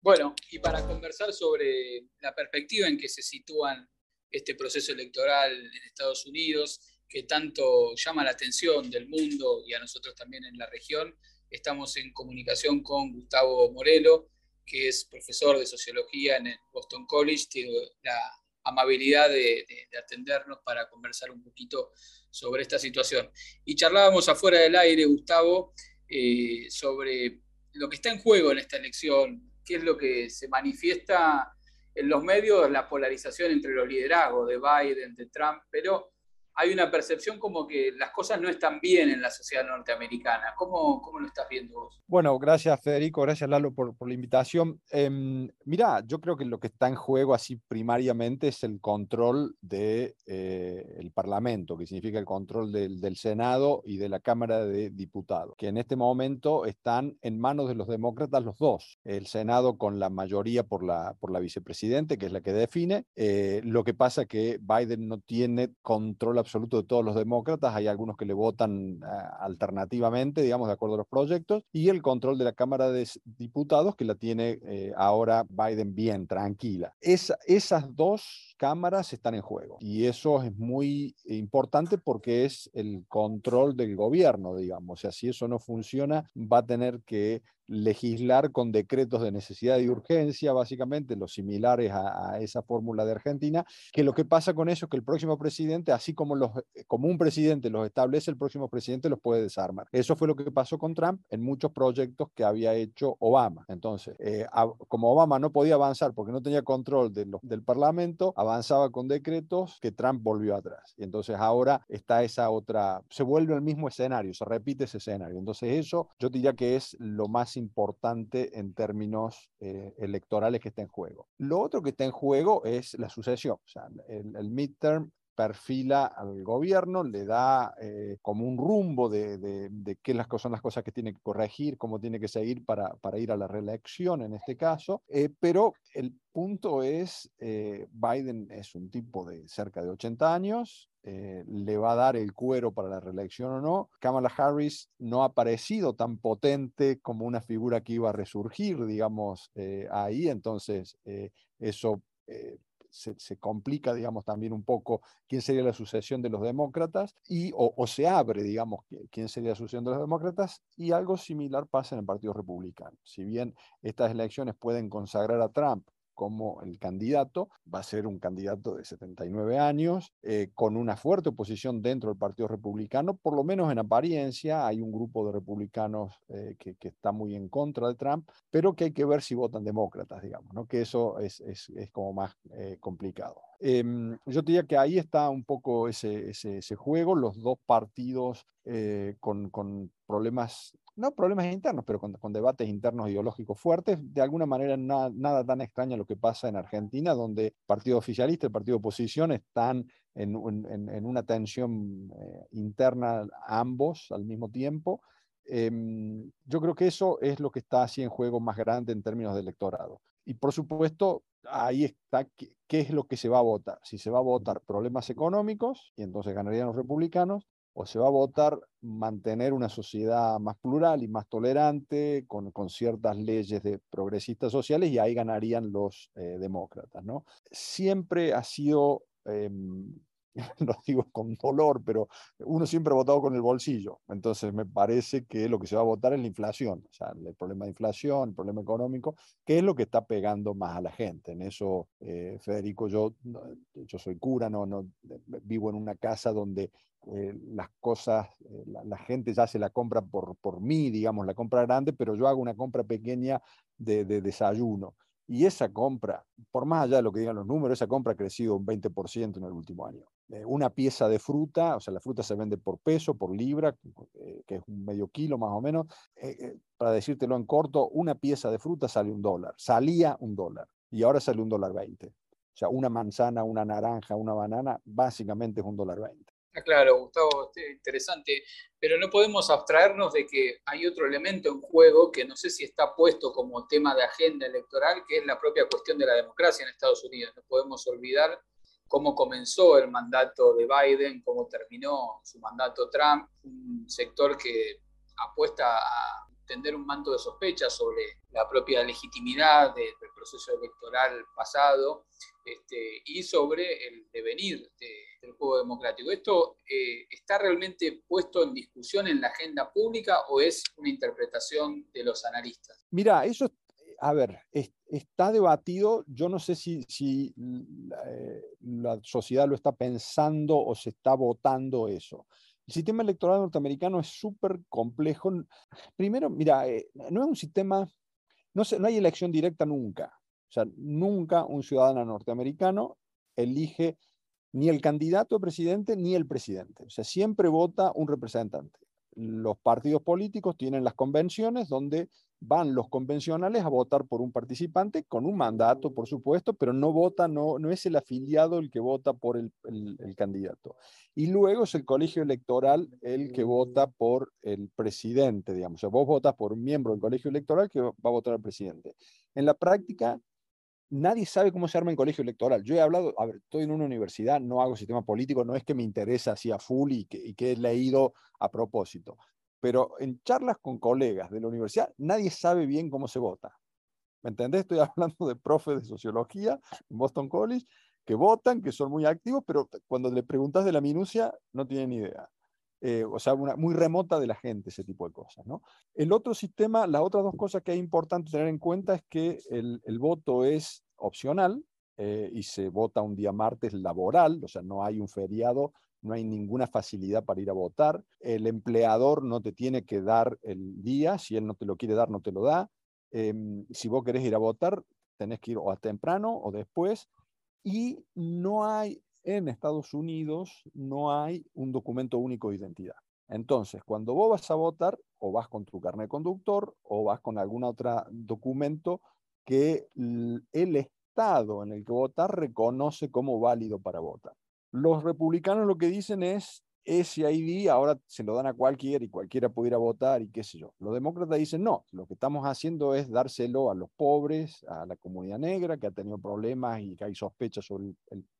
Bueno, y para conversar sobre la perspectiva en que se sitúan este proceso electoral en Estados Unidos, que tanto llama la atención del mundo y a nosotros también en la región, estamos en comunicación con Gustavo Morelo, que es profesor de sociología en el Boston College, tiene la amabilidad de, atendernos para conversar un poquito sobre esta situación. Y charlábamos afuera del aire, Gustavo, eh, sobre lo que está en juego en esta elección, qué es lo que se manifiesta en los medios, la polarización entre los liderazgos de Biden, de Trump, pero hay una percepción como que las cosas no están bien en la sociedad norteamericana. ¿Cómo, cómo lo estás viendo vos? Bueno, gracias Federico, gracias Lalo por, por la invitación. Eh, mira, yo creo que lo que está en juego así primariamente es el control del de, eh, Parlamento, que significa el control del, del, Senado y de la Cámara de Diputados, que en este momento están en manos de los demócratas los dos. El Senado con la mayoría por la, por la vicepresidente, que es la que define. Eh, lo que pasa que Biden no tiene control absoluto absoluto de todos los demócratas, hay algunos que le votan ah, alternativamente, digamos, de acuerdo a los proyectos, y el control de la Cámara de Diputados, que la tiene eh, ahora Biden bien, tranquila. esas dos cámaras están en juego, y eso es muy importante porque es el control del gobierno, digamos, o sea, si eso no funciona, va a tener que legislar con decretos de necesidad y urgencia, básicamente los similares a, esa fórmula de Argentina, que lo que pasa con eso es que el próximo presidente, así como, los, eh, como un presidente los establece, el próximo presidente los puede desarmar. Eso fue lo que pasó con Trump en muchos proyectos que había hecho Obama. Entonces, eh, como Obama no podía avanzar porque no tenía control de del Parlamento, avanzaba con decretos que Trump volvió atrás. Y entonces ahora está esa otra, se vuelve el mismo escenario, se repite ese escenario. Entonces eso yo diría que es lo más importante en términos eh, electorales que está en juego. Lo otro que está en juego es la sucesión. O sea, el, el midterm perfila al gobierno, le da eh, como un rumbo de, de, qué las cosas, son las cosas que tiene que corregir, cómo tiene que seguir para, para ir a la reelección en este caso. Eh, pero el punto es, Biden es un tipo de cerca de 80 años, eh, le va a dar el cuero para la reelección o no. Kamala Harris no ha parecido tan potente como una figura que iba a resurgir, digamos, eh, ahí, entonces eh, eso se, complica, digamos, también un poco quién sería la sucesión de los demócratas y o, se abre, digamos, quién sería la sucesión de los demócratas y algo similar pasa en el Partido Republicano. Si bien estas elecciones pueden consagrar a Trump como el candidato. Va a ser un candidato de 79 años, eh, con una fuerte oposición dentro del Partido Republicano, por lo menos en apariencia. Hay un grupo de republicanos eh, que, está muy en contra de Trump, pero que hay que ver si votan demócratas, digamos, ¿no? que eso es, es, es como más eh, complicado. Em, yo diría que ahí está un poco ese, ese, ese juego, los dos partidos con, con problemas no problemas internos, pero con, debates internos ideológicos fuertes. De alguna manera, nada tan extraño lo que pasa en Argentina, donde el partido oficialista y el partido oposición están en, una tensión eh, interna ambos al mismo tiempo. Em, yo creo que eso es lo que está así en juego más grande en términos de electorado. Y por supuesto, ahí está qué es lo que se va a votar. Si se va a votar problemas económicos, y entonces ganarían los republicanos, o se va a votar mantener una sociedad más plural y más tolerante, con, con ciertas leyes de progresistas sociales, y ahí ganarían los eh, demócratas. ¿no? Siempre ha sido em, lo digo con dolor, pero uno siempre ha votado con el bolsillo. Entonces me parece que lo que se va a votar es la inflación, o sea, el problema de inflación, el problema económico, que es lo que está pegando más a la gente. En eso, eh, Federico, yo, yo soy cura, no, no, vivo en una casa donde eh, las cosas, eh, la, gente ya se la compra por, por mí, digamos, la compra grande, pero yo hago una compra pequeña de, de desayuno. Y esa compra, por más allá de lo que digan los números, esa compra ha crecido un 20% en el último año. Eh, una pieza de fruta, o sea, la fruta se vende por peso, por libra, que es un medio kilo más o menos. Para decírtelo en corto, una pieza de fruta sale un dólar. Salía un dólar y ahora sale un dólar 20. O sea, una manzana, una naranja, una banana, básicamente es un dólar 20. Ah, claro, Gustavo, interesante, pero no podemos abstraernos de que hay otro elemento en juego que no sé si está puesto como tema de agenda electoral, que es la propia cuestión de la democracia en Estados Unidos. No podemos olvidar cómo comenzó el mandato de Biden, cómo terminó su mandato Trump, un sector que apuesta a tender un manto de sospecha sobre la propia legitimidad del, proceso electoral pasado este, y sobre el devenir del juego democrático. ¿Esto eh, está realmente puesto en discusión en la agenda pública o es una interpretación de los analistas? Mira, eso, a ver, está debatido. Yo no sé si, si eh, la sociedad lo está pensando o se está votando eso. El sistema electoral norteamericano es súper complejo. Primero, mira, eh, no es un sistema, no, no hay elección directa nunca. O sea, nunca un ciudadano norteamericano elige ni el candidato a presidente ni el presidente. O sea, siempre vota un representante. Los partidos políticos tienen las convenciones donde van los convencionales a votar por un participante con un mandato, por supuesto, pero no vota, no, no es el afiliado el que vota por el, candidato. Y luego es el colegio electoral el que vota por el presidente, digamos. O sea, vos votas por un miembro del colegio electoral que va a votar al presidente. En la práctica, nadie sabe cómo se arma el colegio electoral. Yo he hablado, a ver, estoy en una universidad, no hago sistema político, no es que me interesa así a full y que, he leído a propósito pero en charlas con colegas de la universidad nadie sabe bien cómo se vota. ¿Me entendés? Estoy hablando de profes de sociología en Boston College que votan, que son muy activos, pero cuando le preguntas de la minucia no tienen idea. Eh, o sea, una, muy remota de la gente ese tipo de cosas. ¿no? El otro sistema, las otras dos cosas que es importante tener en cuenta es que el, voto es opcional eh, y se vota un día martes laboral, o sea, no hay un feriado no hay ninguna facilidad para ir a votar, el empleador no te tiene que dar el día, si él no te lo quiere dar, no te lo da. Em, si vos querés ir a votar, tenés que ir o a temprano o después. Y no hay, en Estados Unidos, no hay un documento único de identidad. Entonces, cuando vos vas a votar, o vas con tu carnet de conductor, o vas con algún otro documento que el Estado en el que votas reconoce como válido para votar. Los republicanos lo que dicen es, ese ID ahora se lo dan a cualquiera y cualquiera pudiera votar y qué sé yo. Los demócratas dicen, no, lo que estamos haciendo es dárselo a los pobres, a la comunidad negra que ha tenido problemas y que hay sospechas sobre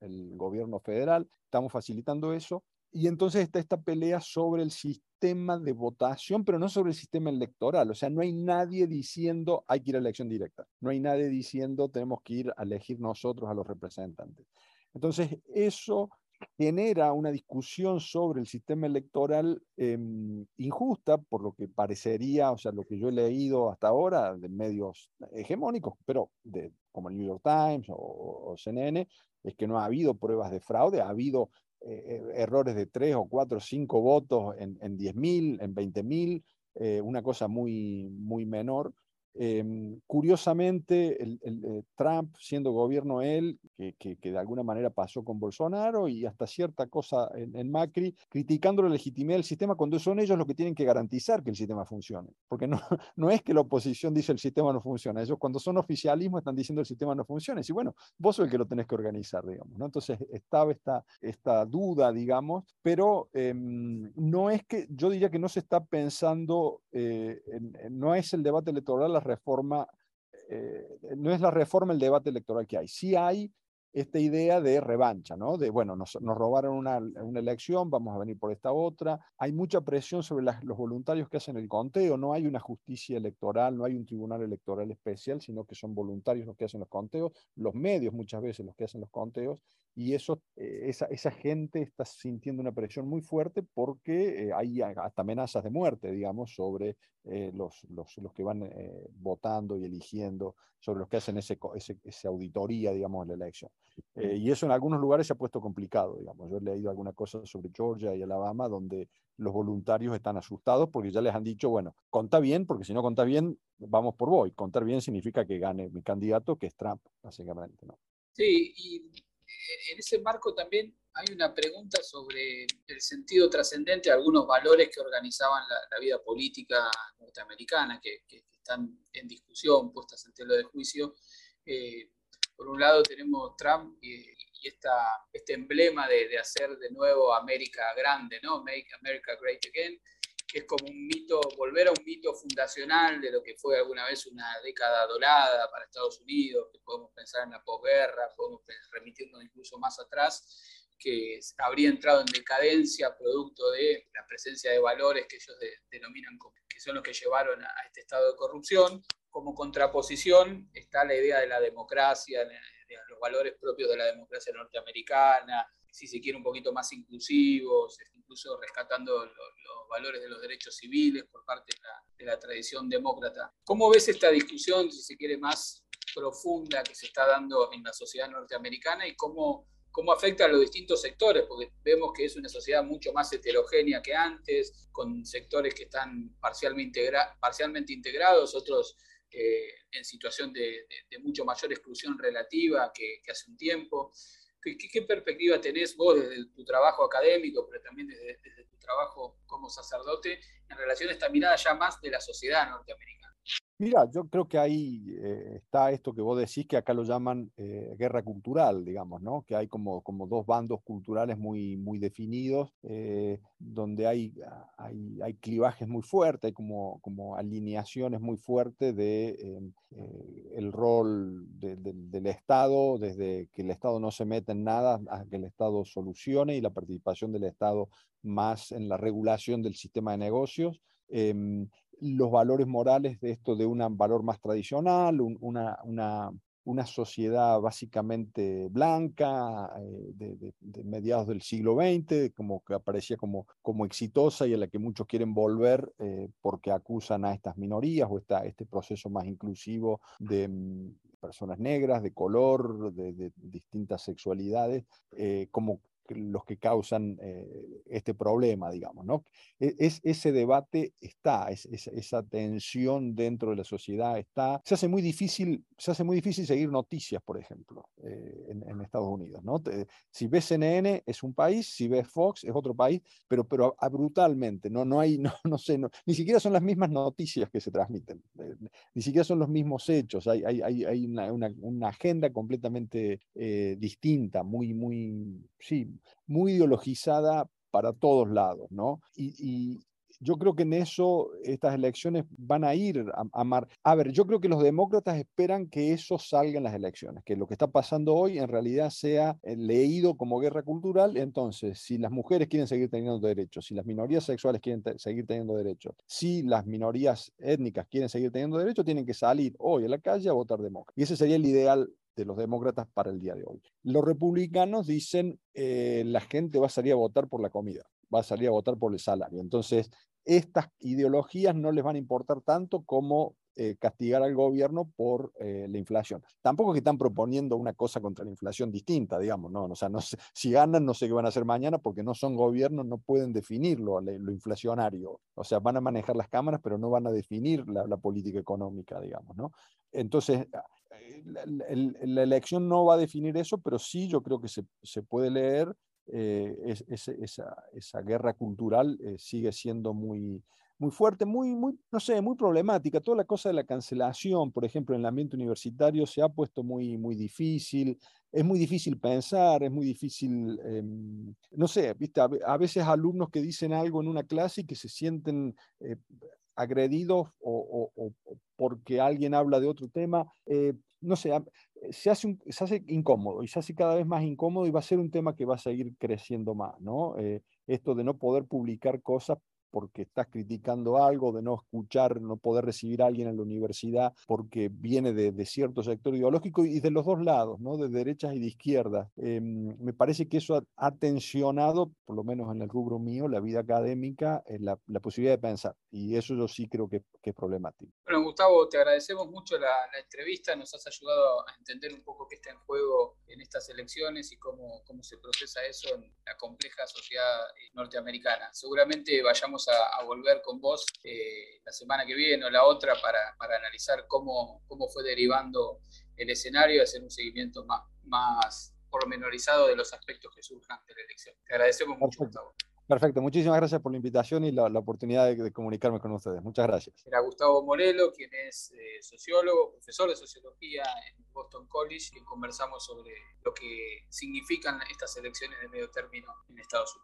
el, gobierno federal. Estamos facilitando eso. Y entonces está esta pelea sobre el sistema de votación, pero no sobre el sistema electoral. O sea, no hay nadie diciendo hay que ir a elección directa. No hay nadie diciendo tenemos que ir a elegir nosotros a los representantes. Entonces, eso genera una discusión sobre el sistema electoral em, injusta, por lo que parecería, o sea, lo que yo he leído hasta ahora de medios hegemónicos, pero de, como el New York Times o, CNN, es que no ha habido pruebas de fraude, ha habido eh, eh, errores de 3 o 4 o 5 votos en, en 10.000, en 20.000, eh, una cosa muy, muy menor. Em, curiosamente, el, eh, Trump, siendo gobierno él, que, de alguna manera pasó con Bolsonaro y hasta cierta cosa en, Macri, criticando la legitimidad del sistema cuando son ellos los que tienen que garantizar que el sistema funcione. Porque no, es que la oposición dice el sistema no funciona, ellos cuando son oficialismo están diciendo el sistema no funciona. Y bueno, vos sos el que lo tenés que organizar, digamos. ¿no? Entonces estaba esta, esta duda, digamos, pero em, no es que, yo diría que no se está pensando, eh, no es el debate electoral la reforma, eh, no es la reforma el debate electoral que hay. Sí hay esta idea de revancha, ¿no? De, bueno, nos, robaron una, elección, vamos a venir por esta otra. Hay mucha presión sobre los voluntarios que hacen el conteo, no hay una justicia electoral, no hay un tribunal electoral especial, sino que son voluntarios los que hacen los conteos, los medios muchas veces los que hacen los conteos, y eso, eh, esa, esa, gente está sintiendo una presión muy fuerte porque eh, hay hasta amenazas de muerte, digamos, sobre eh, los, los, los, que van votando y eligiendo, sobre los que hacen ese, ese, esa auditoría, digamos, en la elección. y eso en algunos lugares se ha puesto complicado, digamos. Yo he leído alguna cosa sobre Georgia y Alabama donde los voluntarios están asustados porque ya les han dicho, bueno, conta bien, porque si no conta bien, vamos por voy. Contar bien significa que gane mi candidato, que es Trump, básicamente, ¿no? Sí, y en ese marco también hay una pregunta sobre el sentido trascendente de algunos valores que organizaban la, vida política norteamericana, que, están en discusión, puestas en tela de juicio. Eh, por un lado tenemos Trump y, este emblema de, de, hacer de nuevo América grande, ¿no? Make America Great Again que es como un mito, volver a un mito fundacional de lo que fue alguna vez una década dorada para Estados Unidos, que podemos pensar en la posguerra, podemos remitirnos incluso más atrás, que habría entrado en decadencia producto de la presencia de valores que ellos denominan como, que son los que llevaron a, este estado de corrupción. Como contraposición está la idea de la democracia, de, los valores propios de la democracia norteamericana, si se quiere un poquito más inclusivos, incluso rescatando los, valores de los derechos civiles por parte de la, de la tradición demócrata. ¿Cómo ves esta discusión, si se quiere, más profunda que se está dando en la sociedad norteamericana y cómo cómo afecta a los distintos sectores, porque vemos que es una sociedad mucho más heterogénea que antes, con sectores que están parcialmente, parcialmente integrados, otros eh, en situación de, mucho mayor exclusión relativa que, hace un tiempo. ¿Qué, perspectiva tenés vos desde tu trabajo académico, pero también desde, desde tu trabajo como sacerdote, en relación a esta mirada ya más de la sociedad norteamericana? Mira, yo creo que ahí eh, está esto que vos decís, que acá lo llaman eh, guerra cultural, digamos, ¿no? Que hay como, como dos bandos culturales muy, muy definidos, eh, donde hay, hay, hay, clivajes muy fuertes, hay como, como alineaciones muy fuertes de el rol del Estado, desde que el Estado no se mete en nada a que el Estado solucione y la participación del Estado más en la regulación del sistema de negocios. Em, los valores morales de esto de un valor más tradicional, una, una, una, sociedad básicamente blanca eh, de, mediados del siglo XX, como que aparecía como, como exitosa y a la que muchos quieren volver eh, porque acusan a estas minorías o esta, este proceso más inclusivo de mm, personas negras, de color, de, distintas sexualidades, eh, como los que causan eh, este problema, digamos, ¿no? E, es, ese debate está, es, esa tensión dentro de la sociedad está. Se hace muy difícil, se hace muy difícil seguir noticias, por ejemplo, eh, en, Estados Unidos, ¿no? si ves CNN es un país, si ves Fox es otro país, pero, pero brutalmente, ¿no? No hay, no, no sé, ni siquiera son las mismas noticias que se transmiten, eh, ni siquiera son los mismos hechos, hay, hay, hay una, una, una, agenda completamente distinta, muy, muy, sí, muy ideologizada para todos lados, ¿no? Y, yo creo que en eso estas elecciones van a ir a, a, A ver, yo creo que los demócratas esperan que eso salga en las elecciones, que lo que está pasando hoy en realidad sea eh, leído como guerra cultural. Entonces, si las mujeres quieren seguir teniendo derechos, si las minorías sexuales quieren seguir teniendo derechos, si las minorías étnicas quieren seguir teniendo derechos, tienen que salir hoy a la calle a votar demócrata. Y ese sería el ideal de los demócratas para el día de hoy. Los republicanos dicen eh, la gente va a salir a votar por la comida, va a salir a votar por el salario. Entonces, estas ideologías no les van a importar tanto como eh, castigar al gobierno por eh, la inflación. Tampoco que están proponiendo una cosa contra la inflación distinta, digamos, ¿no? O sea, no si ganan, no sé qué van a hacer mañana porque no son gobiernos, no pueden definirlo, lo, inflacionario. O sea, van a manejar las cámaras, pero no van a definir la, la política económica, digamos, ¿no? Entonces, la, elección no va a definir eso, pero sí yo creo que se, se puede leer eh, esa, esa, guerra cultural eh, sigue siendo muy, muy fuerte, muy, muy, no sé, muy problemática. Toda la cosa de la cancelación, por ejemplo, en el ambiente universitario se ha puesto muy, muy difícil. Es muy difícil pensar, es muy difícil, em, no sé, ¿viste? A, veces alumnos que dicen algo en una clase y que se sienten eh, agredidos o, porque alguien habla de otro tema, no sé, se hace, se hace incómodo y se hace cada vez más incómodo y va a ser un tema que va a seguir creciendo más, ¿no? Eh, esto de no poder publicar cosas porque estás criticando algo, de no escuchar, no poder recibir a alguien en la universidad porque viene de, cierto sector ideológico y de los dos lados, ¿no? de derechas y de izquierdas. Em, me parece que eso ha, tensionado, por lo menos en el rubro mío, la vida académica, eh, la, la, posibilidad de pensar. Y eso yo sí creo que, que, es problemático. Bueno, Gustavo, te agradecemos mucho la, la, entrevista, nos has ayudado a entender un poco qué está en juego en estas elecciones y cómo, cómo se procesa eso en la compleja sociedad eh, norteamericana. Seguramente vayamos a, volver con vos eh, la semana que viene o la otra para, para, analizar cómo, cómo fue derivando el escenario y hacer un seguimiento más, más pormenorizado de los aspectos que surjan de la elección. Te agradecemos mucho, Gustavo. Perfecto, muchísimas gracias por la invitación y la, la oportunidad de, comunicarme con ustedes. Muchas gracias. Era Gustavo Morelo, quien es eh, sociólogo, profesor de sociología en Boston College, y conversamos sobre lo que significan estas elecciones de medio término en Estados Unidos.